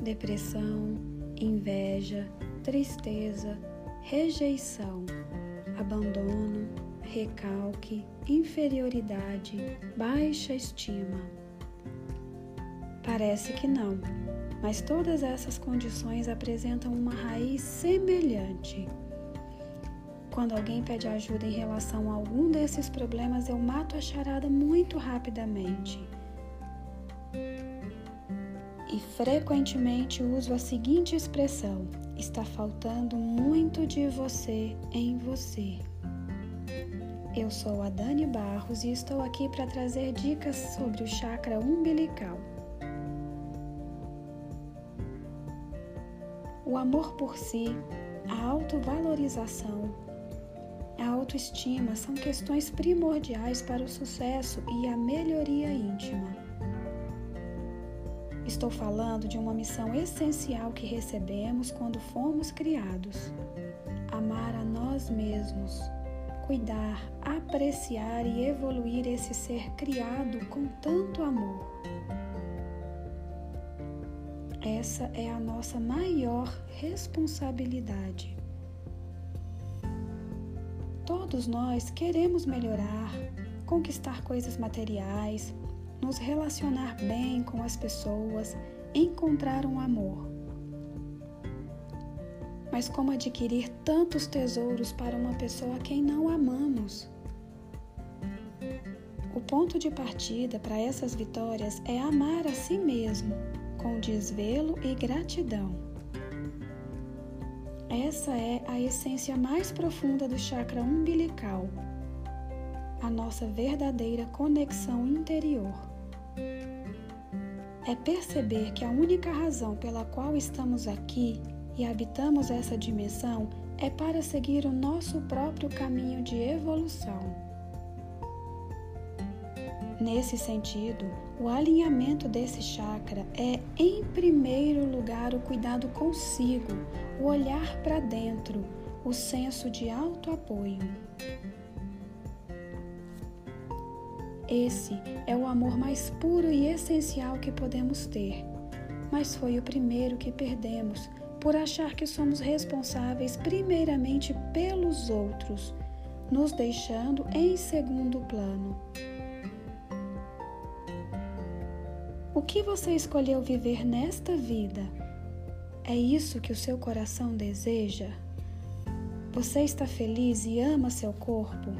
depressão, inveja, tristeza, rejeição, abandono, recalque, inferioridade, baixa estima. Parece que não, mas todas essas condições apresentam uma raiz semelhante. Quando alguém pede ajuda em relação a algum desses problemas, eu mato a charada muito rapidamente. Frequentemente uso a seguinte expressão: está faltando muito de você em você. Eu sou a Dani Barros e estou aqui para trazer dicas sobre o chakra umbilical. O amor por si, a autovalorização, a autoestima são questões primordiais para o sucesso e a melhoria íntima. Estou falando de uma missão essencial que recebemos quando fomos criados: amar a nós mesmos, cuidar, apreciar e evoluir esse ser criado com tanto amor. Essa é a nossa maior responsabilidade. Todos nós queremos melhorar, conquistar coisas materiais, nos relacionar bem com as pessoas, encontrar um amor. Mas como adquirir tantos tesouros para uma pessoa a quem não amamos? O ponto de partida para essas vitórias é amar a si mesmo com desvelo e gratidão. Essa é a essência mais profunda do chakra umbilical, a nossa verdadeira conexão interior. É perceber que a única razão pela qual estamos aqui e habitamos essa dimensão é para seguir o nosso próprio caminho de evolução. Nesse sentido, o alinhamento desse chakra é, em primeiro lugar, o cuidado consigo, o olhar para dentro, o senso de autoapoio. Esse é o amor mais puro e essencial que podemos ter, mas foi o primeiro que perdemos por achar que somos responsáveis primeiramente pelos outros, nos deixando em segundo plano. O que você escolheu viver nesta vida? É isso que o seu coração deseja? Você está feliz e ama seu corpo?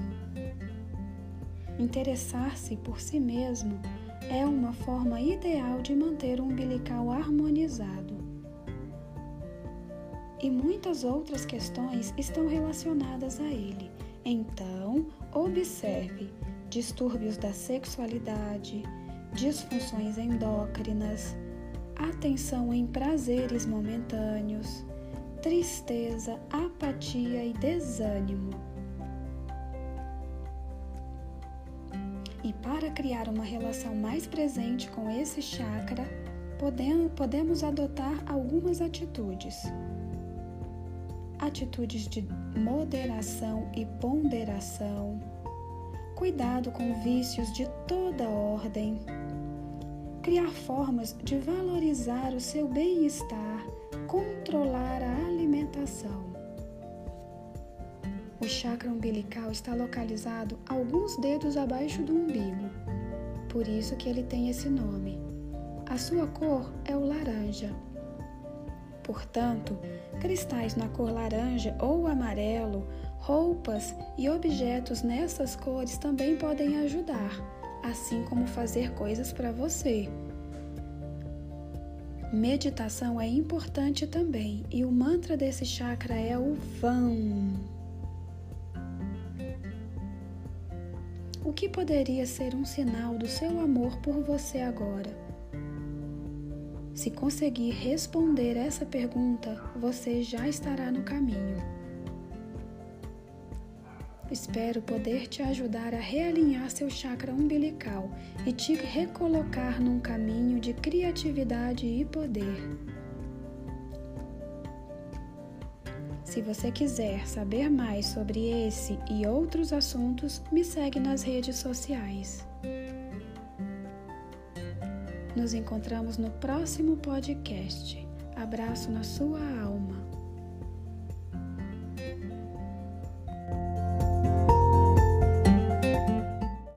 Interessar-se por si mesmo é uma forma ideal de manter o umbilical harmonizado. E muitas outras questões estão relacionadas a ele. Então, observe distúrbios da sexualidade, disfunções endócrinas, atenção em prazeres momentâneos, tristeza, apatia e desânimo. E para criar uma relação mais presente com esse chakra, podemos adotar algumas atitudes. Atitudes de moderação e ponderação, cuidado com vícios de toda ordem, criar formas de valorizar o seu bem-estar, controlar a alimentação. O chakra umbilical está localizado alguns dedos abaixo do umbigo, por isso que ele tem esse nome. A sua cor é o laranja. Portanto, cristais na cor laranja ou amarelo, roupas e objetos nessas cores também podem ajudar assim como fazer coisas para você. Meditação é importante também e o mantra desse chakra é o VAM. O que poderia ser um sinal do seu amor por você agora? Se conseguir responder essa pergunta, você já estará no caminho. Espero poder te ajudar a realinhar seu chakra umbilical e te recolocar num caminho de criatividade e poder. Se você quiser saber mais sobre esse e outros assuntos, me segue nas redes sociais. Nos encontramos no próximo podcast. abraço na sua alma.